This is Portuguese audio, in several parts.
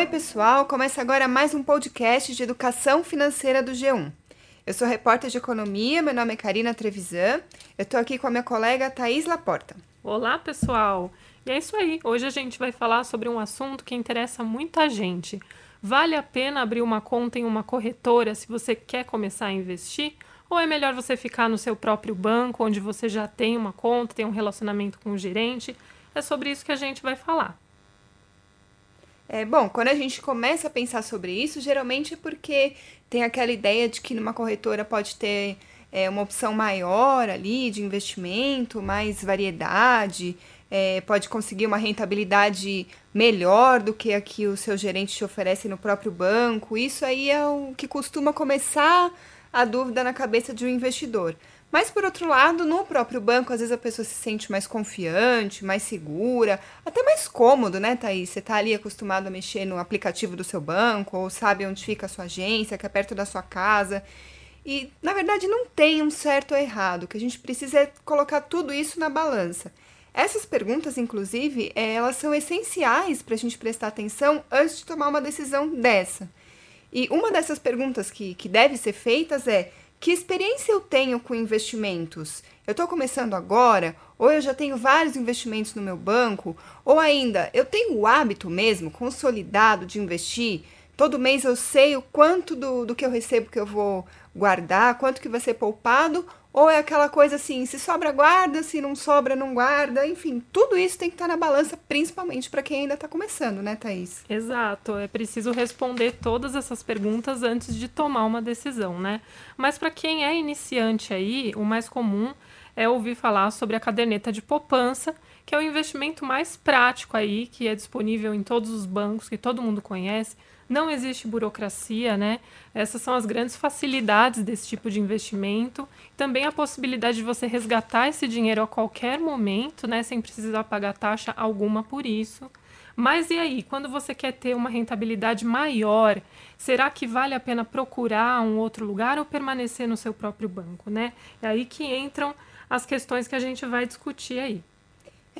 Oi, pessoal! Começa agora mais um podcast de educação financeira do G1. Eu sou repórter de economia, meu nome é Karina Trevisan. Eu estou aqui com a minha colega Thaís Laporta. Olá, pessoal! E é isso aí. Hoje a gente vai falar sobre um assunto que interessa muita gente. Vale a pena abrir uma conta em uma corretora se você quer começar a investir? Ou é melhor você ficar no seu próprio banco, onde você já tem uma conta, tem um relacionamento com o gerente? É sobre isso que a gente vai falar. É, bom, quando a gente começa a pensar sobre isso, geralmente é porque tem aquela ideia de que numa corretora pode ter é, uma opção maior ali de investimento, mais variedade, é, pode conseguir uma rentabilidade melhor do que a que o seu gerente te oferece no próprio banco. Isso aí é o que costuma começar a dúvida na cabeça de um investidor. Mas, por outro lado, no próprio banco, às vezes a pessoa se sente mais confiante, mais segura, até mais cômodo, né, Thaís? Você está ali acostumado a mexer no aplicativo do seu banco, ou sabe onde fica a sua agência, que é perto da sua casa. E, na verdade, não tem um certo ou errado. O que a gente precisa é colocar tudo isso na balança. Essas perguntas, inclusive, é, elas são essenciais para a gente prestar atenção antes de tomar uma decisão dessa. E uma dessas perguntas que, que deve ser feitas é que experiência eu tenho com investimentos? Eu estou começando agora, ou eu já tenho vários investimentos no meu banco, ou ainda eu tenho o hábito mesmo, consolidado, de investir. Todo mês eu sei o quanto do, do que eu recebo que eu vou guardar, quanto que vai ser poupado, ou é aquela coisa assim, se sobra, guarda, se não sobra, não guarda. Enfim, tudo isso tem que estar na balança, principalmente para quem ainda está começando, né, Thaís? Exato. É preciso responder todas essas perguntas antes de tomar uma decisão, né? Mas para quem é iniciante aí, o mais comum é ouvir falar sobre a caderneta de poupança, que é o investimento mais prático aí, que é disponível em todos os bancos, que todo mundo conhece não existe burocracia, né? Essas são as grandes facilidades desse tipo de investimento. Também a possibilidade de você resgatar esse dinheiro a qualquer momento, né? Sem precisar pagar taxa alguma por isso. Mas e aí, quando você quer ter uma rentabilidade maior, será que vale a pena procurar um outro lugar ou permanecer no seu próprio banco, né? É aí que entram as questões que a gente vai discutir aí.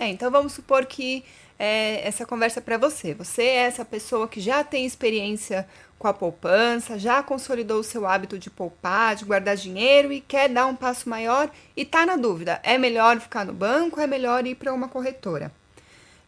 É, então vamos supor que é, essa conversa é para você. Você é essa pessoa que já tem experiência com a poupança, já consolidou o seu hábito de poupar, de guardar dinheiro e quer dar um passo maior e está na dúvida: é melhor ficar no banco, é melhor ir para uma corretora?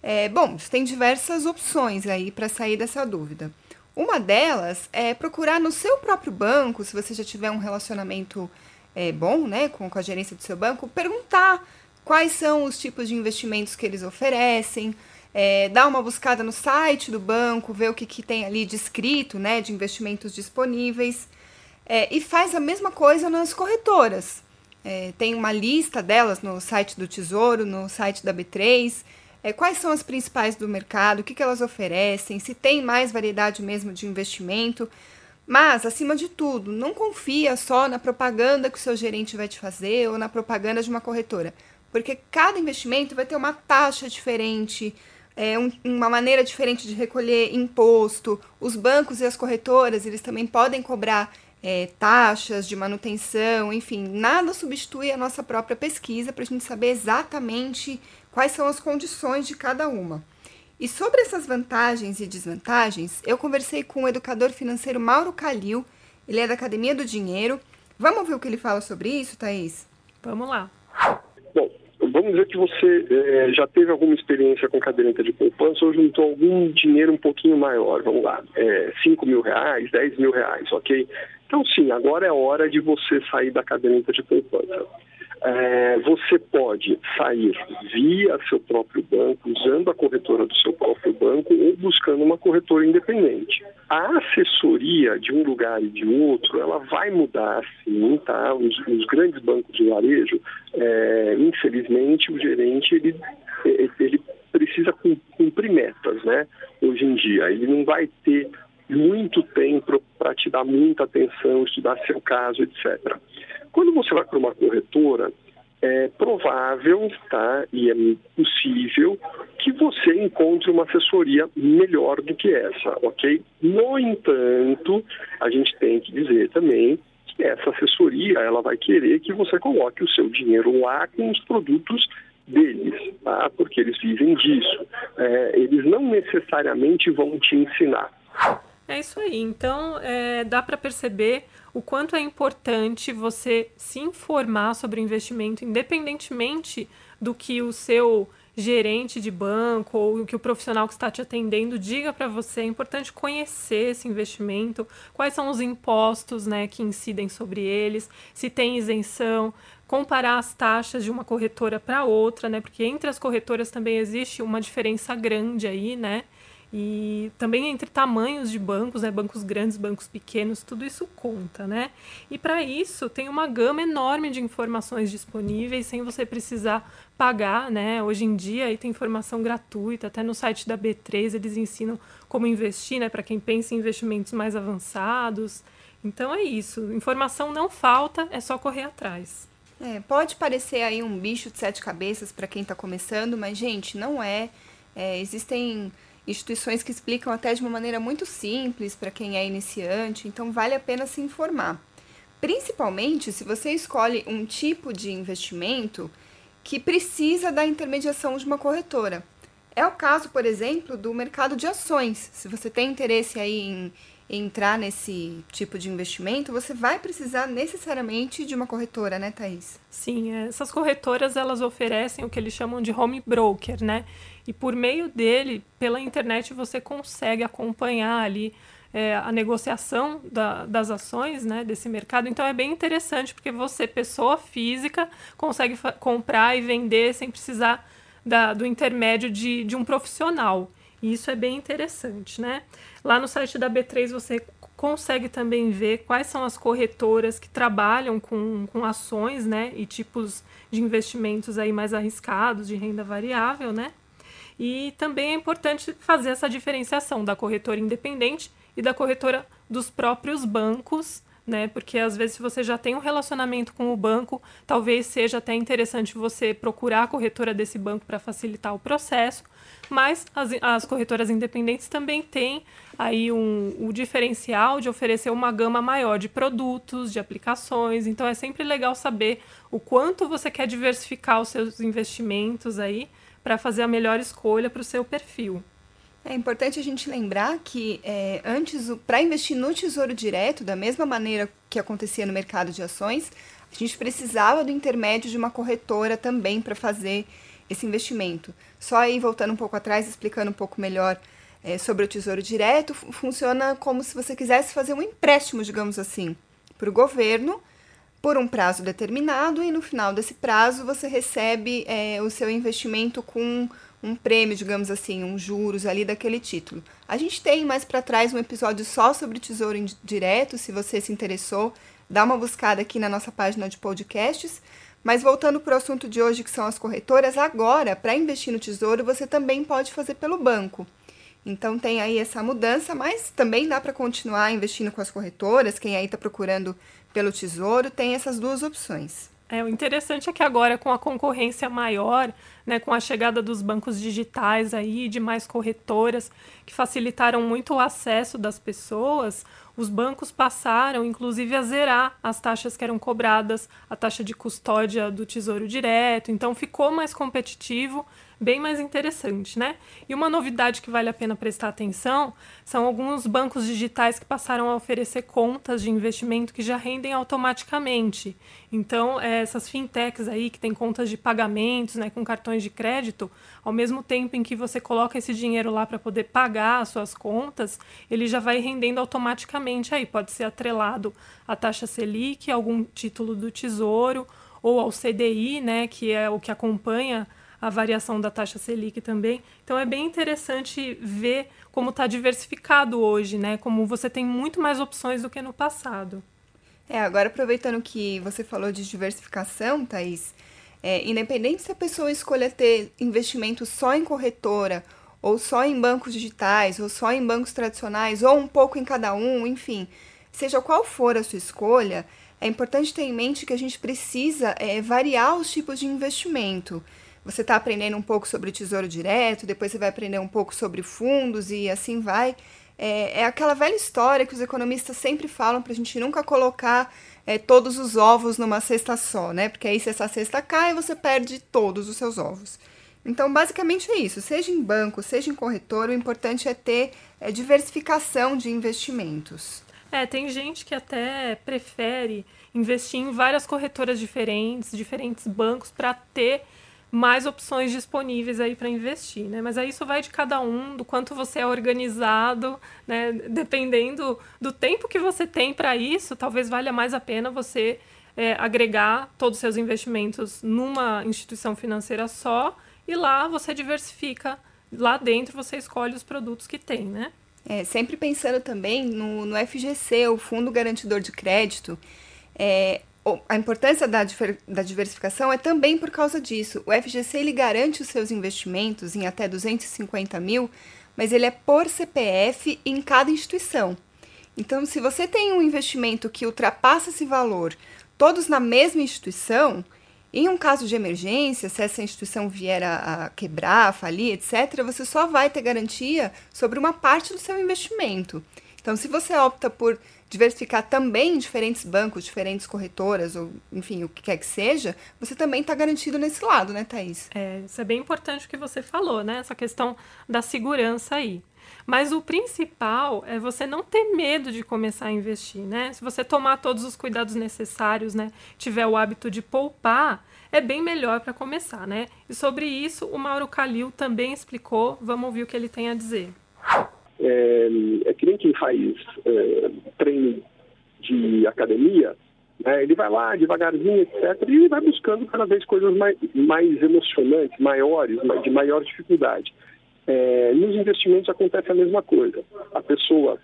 É, bom, tem diversas opções aí para sair dessa dúvida. Uma delas é procurar no seu próprio banco, se você já tiver um relacionamento é, bom né, com, com a gerência do seu banco, perguntar quais são os tipos de investimentos que eles oferecem, é, dá uma buscada no site do banco, vê o que, que tem ali descrito, né, de investimentos disponíveis, é, e faz a mesma coisa nas corretoras. É, tem uma lista delas no site do Tesouro, no site da B3, é, quais são as principais do mercado, o que, que elas oferecem, se tem mais variedade mesmo de investimento. Mas, acima de tudo, não confia só na propaganda que o seu gerente vai te fazer ou na propaganda de uma corretora, porque cada investimento vai ter uma taxa diferente, é, um, uma maneira diferente de recolher imposto. Os bancos e as corretoras, eles também podem cobrar é, taxas de manutenção, enfim, nada substitui a nossa própria pesquisa para a gente saber exatamente quais são as condições de cada uma. E sobre essas vantagens e desvantagens, eu conversei com o educador financeiro Mauro Calil, ele é da Academia do Dinheiro. Vamos ver o que ele fala sobre isso, Thaís? Vamos lá vamos dizer que você é, já teve alguma experiência com caderneta de poupança ou juntou algum dinheiro um pouquinho maior, vamos lá, é, 5 mil reais, 10 mil reais, ok? Então, sim, agora é hora de você sair da caderneta de poupança é, você pode sair via seu próprio banco, usando a corretora do seu próprio banco ou buscando uma corretora independente. A assessoria de um lugar e de outro, ela vai mudar sim, tá? Os, os grandes bancos de varejo, é, infelizmente, o gerente, ele, ele precisa cumprir metas, né? Hoje em dia, ele não vai ter muito tempo para te dar muita atenção, estudar seu caso, etc. Quando você vai para uma corretora, é provável tá, e é possível que você encontre uma assessoria melhor do que essa, ok? No entanto, a gente tem que dizer também essa assessoria ela vai querer que você coloque o seu dinheiro lá com os produtos deles, tá? porque eles vivem disso. É, eles não necessariamente vão te ensinar É isso aí. Então, é, dá para perceber o quanto é importante você se informar sobre o investimento, independentemente do que o seu gerente de banco ou que o profissional que está te atendendo diga para você. É importante conhecer esse investimento, quais são os impostos né, que incidem sobre eles, se tem isenção, comparar as taxas de uma corretora para outra, né? Porque entre as corretoras também existe uma diferença grande aí, né? E também entre tamanhos de bancos, né, bancos grandes, bancos pequenos, tudo isso conta, né? E para isso tem uma gama enorme de informações disponíveis sem você precisar pagar, né? Hoje em dia aí tem informação gratuita, até no site da B3 eles ensinam como investir, né, para quem pensa em investimentos mais avançados. Então é isso, informação não falta, é só correr atrás. É, pode parecer aí um bicho de sete cabeças para quem está começando, mas gente, não é. é existem instituições que explicam até de uma maneira muito simples para quem é iniciante, então vale a pena se informar. Principalmente se você escolhe um tipo de investimento que precisa da intermediação de uma corretora. É o caso, por exemplo, do mercado de ações. Se você tem interesse aí em, entrar nesse tipo de investimento, você vai precisar necessariamente de uma corretora, né, Thaís? Sim, essas corretoras elas oferecem o que eles chamam de home broker, né? e por meio dele, pela internet, você consegue acompanhar ali é, a negociação da, das ações né, desse mercado. Então é bem interessante porque você, pessoa física, consegue comprar e vender sem precisar da, do intermédio de, de um profissional. E isso é bem interessante, né? Lá no site da B3 você consegue também ver quais são as corretoras que trabalham com, com ações, né? E tipos de investimentos aí mais arriscados, de renda variável, né? E também é importante fazer essa diferenciação da corretora independente e da corretora dos próprios bancos, né? Porque às vezes, se você já tem um relacionamento com o banco, talvez seja até interessante você procurar a corretora desse banco para facilitar o processo. Mas as, as corretoras independentes também têm aí um, o diferencial de oferecer uma gama maior de produtos, de aplicações. Então é sempre legal saber o quanto você quer diversificar os seus investimentos aí para fazer a melhor escolha para o seu perfil. É importante a gente lembrar que é, antes, para investir no Tesouro Direto, da mesma maneira que acontecia no mercado de ações, a gente precisava do intermédio de uma corretora também para fazer esse investimento. Só aí, voltando um pouco atrás, explicando um pouco melhor é, sobre o Tesouro Direto, funciona como se você quisesse fazer um empréstimo, digamos assim, para o governo por um prazo determinado e no final desse prazo você recebe é, o seu investimento com um prêmio, digamos assim, um juros ali daquele título. A gente tem mais para trás um episódio só sobre Tesouro Direto, se você se interessou, dá uma buscada aqui na nossa página de podcasts. Mas voltando para o assunto de hoje, que são as corretoras, agora, para investir no Tesouro, você também pode fazer pelo banco. Então tem aí essa mudança, mas também dá para continuar investindo com as corretoras. Quem aí está procurando pelo Tesouro, tem essas duas opções. É, o interessante é que agora, com a concorrência maior, né, com a chegada dos bancos digitais aí, de mais corretoras, que facilitaram muito o acesso das pessoas, os bancos passaram, inclusive, a zerar as taxas que eram cobradas, a taxa de custódia do Tesouro Direto, então ficou mais competitivo bem mais interessante, né? E uma novidade que vale a pena prestar atenção são alguns bancos digitais que passaram a oferecer contas de investimento que já rendem automaticamente. Então, é, essas fintechs aí que têm contas de pagamentos, né, com cartões de crédito, ao mesmo tempo em que você coloca esse dinheiro lá para poder pagar as suas contas, ele já vai rendendo automaticamente aí. Pode ser atrelado à taxa Selic, algum título do Tesouro ou ao CDI, né, que é o que acompanha a variação da taxa Selic também. Então é bem interessante ver como está diversificado hoje, né? Como você tem muito mais opções do que no passado. É, agora aproveitando que você falou de diversificação, Thaís, é, independente se a pessoa escolha ter investimento só em corretora, ou só em bancos digitais, ou só em bancos tradicionais, ou um pouco em cada um, enfim, seja qual for a sua escolha, é importante ter em mente que a gente precisa é, variar os tipos de investimento você está aprendendo um pouco sobre tesouro direto, depois você vai aprender um pouco sobre fundos e assim vai. É, é aquela velha história que os economistas sempre falam para a gente nunca colocar é, todos os ovos numa cesta só, né? Porque aí se essa cesta cai, você perde todos os seus ovos. Então, basicamente é isso. Seja em banco, seja em corretor, o importante é ter é, diversificação de investimentos. É, tem gente que até prefere investir em várias corretoras diferentes, diferentes bancos, para ter mais opções disponíveis aí para investir, né? Mas aí isso vai de cada um, do quanto você é organizado, né? Dependendo do tempo que você tem para isso, talvez valha mais a pena você é, agregar todos os seus investimentos numa instituição financeira só e lá você diversifica. Lá dentro você escolhe os produtos que tem, né? É, sempre pensando também no, no FGC, o Fundo Garantidor de Crédito, é, a importância da, da diversificação é também por causa disso. O FGC ele garante os seus investimentos em até 250 mil, mas ele é por CPF em cada instituição. Então, se você tem um investimento que ultrapassa esse valor, todos na mesma instituição, em um caso de emergência, se essa instituição vier a, a quebrar, falir, etc., você só vai ter garantia sobre uma parte do seu investimento. Então, se você opta por diversificar também em diferentes bancos, diferentes corretoras, ou enfim, o que quer que seja, você também está garantido nesse lado, né, Thaís? É, isso é bem importante o que você falou, né? Essa questão da segurança aí. Mas o principal é você não ter medo de começar a investir, né? Se você tomar todos os cuidados necessários, né, tiver o hábito de poupar, é bem melhor para começar, né? E sobre isso, o Mauro Calil também explicou. Vamos ouvir o que ele tem a dizer. É, é que nem quem faz é, treino de academia, né, ele vai lá devagarzinho, etc., e vai buscando cada vez coisas mais, mais emocionantes, maiores, de maior dificuldade. É, nos investimentos acontece a mesma coisa. A pessoa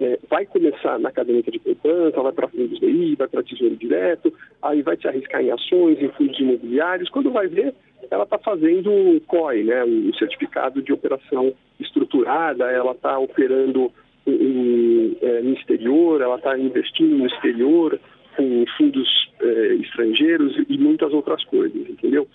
é, vai começar na caderneta de poupança, vai para fundos DI, vai para tesouro direto, aí vai se arriscar em ações, em fundos imobiliários. Quando vai ver, ela está fazendo o COI, né, o certificado de operação estruturada, ela está operando em, é, no exterior, ela está investindo no exterior, com fundos é, estrangeiros e muitas outras coisas, entendeu?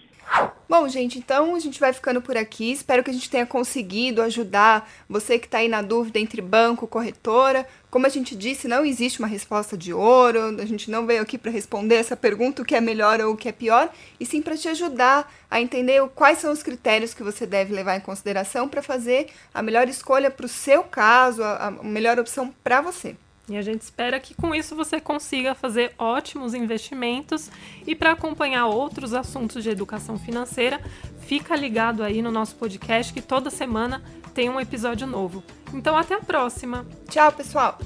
Bom, gente, então a gente vai ficando por aqui. Espero que a gente tenha conseguido ajudar você que está aí na dúvida entre banco, corretora. Como a gente disse, não existe uma resposta de ouro. A gente não veio aqui para responder essa pergunta, o que é melhor ou o que é pior, e sim para te ajudar a entender quais são os critérios que você deve levar em consideração para fazer a melhor escolha para o seu caso, a, melhor opção para você. E a gente espera que com isso você consiga fazer ótimos investimentos. E para acompanhar outros assuntos de educação financeira, fica ligado aí no nosso podcast que toda semana tem um episódio novo. Então até a próxima. Tchau, pessoal.